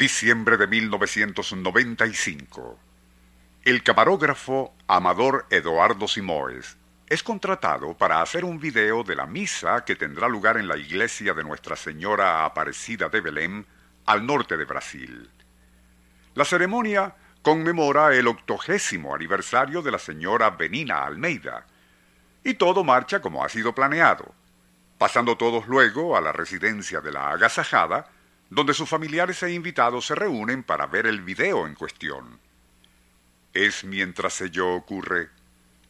Diciembre de 1995. El camarógrafo Amador Eduardo Simoes es contratado para hacer un video de la misa que tendrá lugar en la iglesia de Nuestra Señora Aparecida de Belém, al norte de Brasil. La ceremonia conmemora el octogésimo aniversario de la señora Benina Almeida, y todo marcha como ha sido planeado, pasando todos luego a la residencia de la agasajada, donde sus familiares e invitados se reúnen para ver el video en cuestión. Es mientras ello ocurre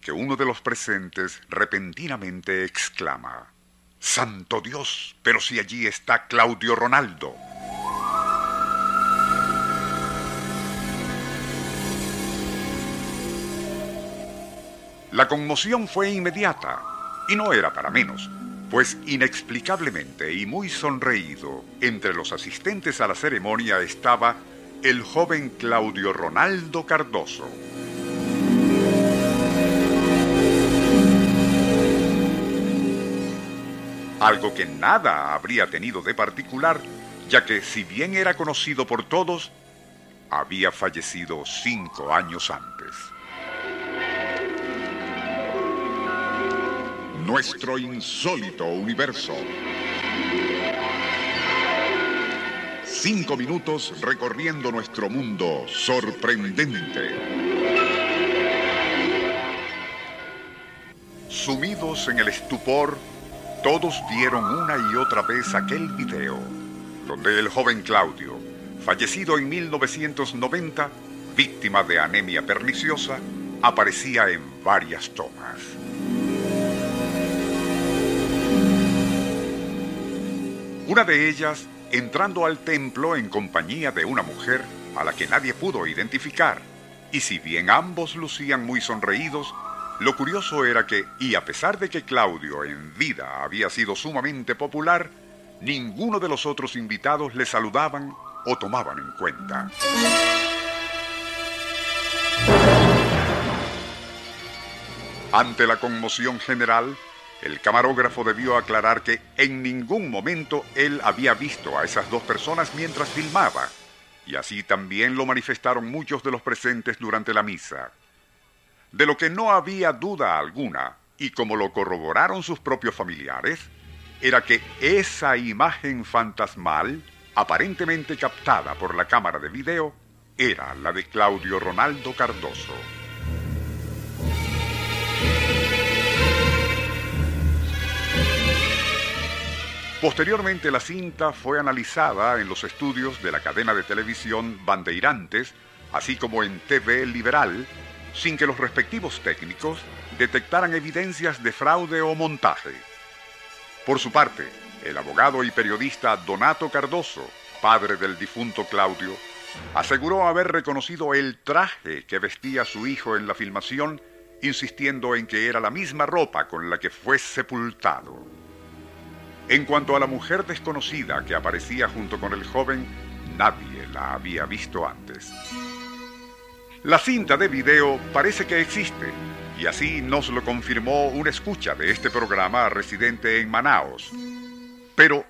que uno de los presentes repentinamente exclama, Santo Dios, pero si allí está Claudio Ronaldo. La conmoción fue inmediata, y no era para menos, pues inexplicablemente y muy sonreído, entre los asistentes a la ceremonia estaba el joven Claudio Ronaldo Cardoso. Algo que nada habría tenido de particular, ya que si bien era conocido por todos, había fallecido cinco años antes. Nuestro insólito universo. Cinco minutos recorriendo nuestro mundo sorprendente. Sumidos en el estupor, todos vieron una y otra vez aquel video, donde el joven Claudio, fallecido en 1990, víctima de anemia perniciosa, aparecía en varias tomas. Una de ellas entrando al templo en compañía de una mujer a la que nadie pudo identificar, y si bien ambos lucían muy sonreídos, lo curioso era que, y a pesar de que Claudio en vida había sido sumamente popular, ninguno de los otros invitados le saludaban o tomaban en cuenta. Ante la conmoción general, el camarógrafo debió aclarar que en ningún momento él había visto a esas dos personas mientras filmaba, y así también lo manifestaron muchos de los presentes durante la misa. De lo que no había duda alguna, y como lo corroboraron sus propios familiares, era que esa imagen fantasmal, aparentemente captada por la cámara de video, era la de Claudio Ronaldo Cardoso. Posteriormente la cinta fue analizada en los estudios de la cadena de televisión Bandeirantes, así como en TV Liberal, sin que los respectivos técnicos detectaran evidencias de fraude o montaje. Por su parte, el abogado y periodista Donato Cardoso, padre del difunto Claudio, aseguró haber reconocido el traje que vestía su hijo en la filmación, insistiendo en que era la misma ropa con la que fue sepultado. En cuanto a la mujer desconocida que aparecía junto con el joven, nadie la había visto antes. La cinta de video parece que existe, y así nos lo confirmó una escucha de este programa residente en Manaos. Pero,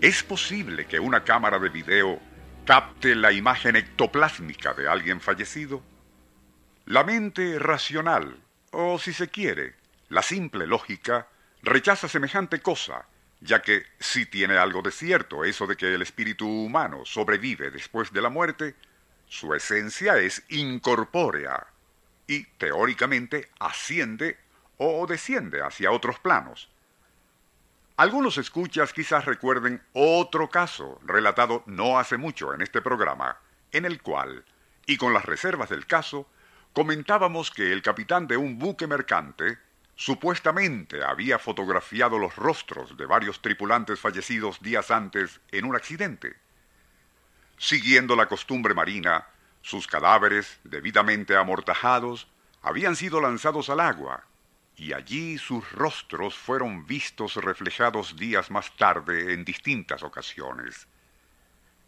¿es posible que una cámara de video capte la imagen ectoplásmica de alguien fallecido? La mente racional, o si se quiere, la simple lógica, rechaza semejante cosa ya que si tiene algo de cierto eso de que el espíritu humano sobrevive después de la muerte, su esencia es incorpórea y teóricamente asciende o desciende hacia otros planos. Algunos escuchas quizás recuerden otro caso relatado no hace mucho en este programa, en el cual, y con las reservas del caso, comentábamos que el capitán de un buque mercante Supuestamente había fotografiado los rostros de varios tripulantes fallecidos días antes en un accidente. Siguiendo la costumbre marina, sus cadáveres, debidamente amortajados, habían sido lanzados al agua, y allí sus rostros fueron vistos reflejados días más tarde en distintas ocasiones.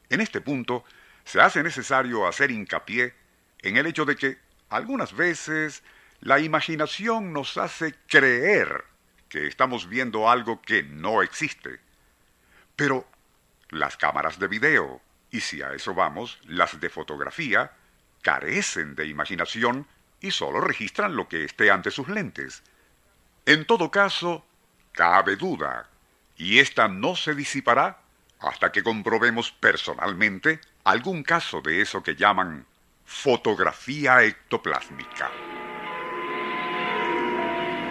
En este punto, se hace necesario hacer hincapié en el hecho de que, algunas veces, la imaginación nos hace creer que estamos viendo algo que no existe. Pero las cámaras de video, y si a eso vamos, las de fotografía, carecen de imaginación y solo registran lo que esté ante sus lentes. En todo caso, cabe duda, y ésta no se disipará hasta que comprobemos personalmente algún caso de eso que llaman fotografía ectoplásmica.